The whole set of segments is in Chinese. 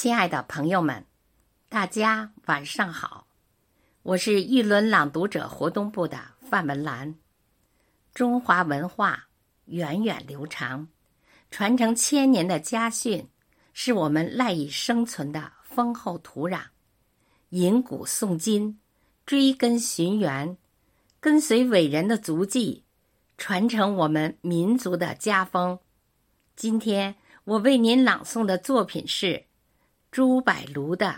亲爱的朋友们，大家晚上好！我是玉轮朗读者活动部的范文兰。中华文化源远流长，传承千年的家训是我们赖以生存的丰厚土壤。引古诵今，追根寻源，跟随伟人的足迹，传承我们民族的家风。今天我为您朗诵的作品是朱柏庐的《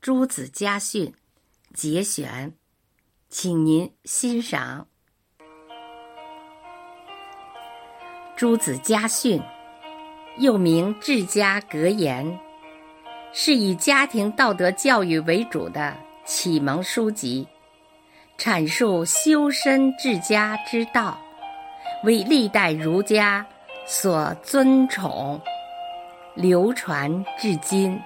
朱子家训》节选，请您欣赏《朱子家训》，又名《治家格言》，是以家庭道德教育为主的启蒙书籍，阐述修身治家之道，为历代儒家所尊崇，流传至今。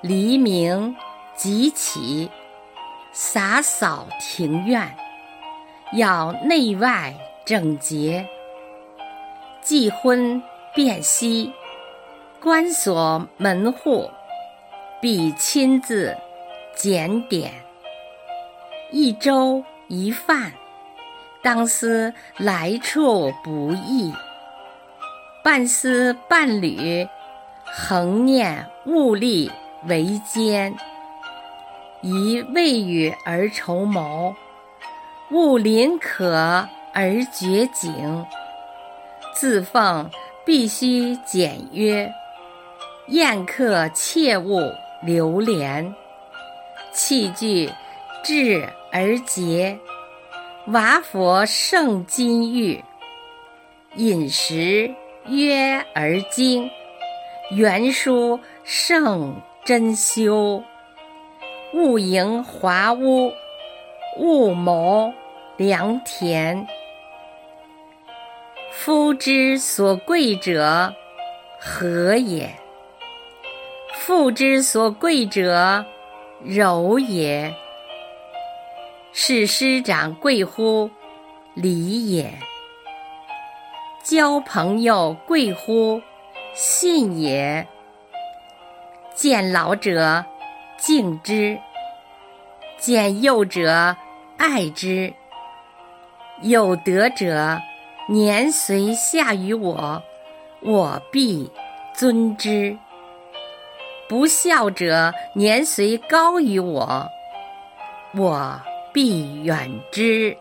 黎明即起，洒扫庭院，要内外整洁。忌荤辨析，关锁门户，必亲自检点。一粥一饭，当思来处不易；半丝半缕，恒念物力。为艰，宜未雨而绸缪；勿临渴而掘井。自奉必须简约，宴客切勿流连。器具质而洁，瓦佛胜金玉。饮食约而精，原书胜。珍修，勿营华屋，勿谋良田。夫之所贵者，和也；妇之所贵者，柔也。是师长贵乎礼也，交朋友贵乎信也。见老者敬之，见幼者爱之。有德者年岁下于我，我必尊之；不孝者年岁高于我，我必远之。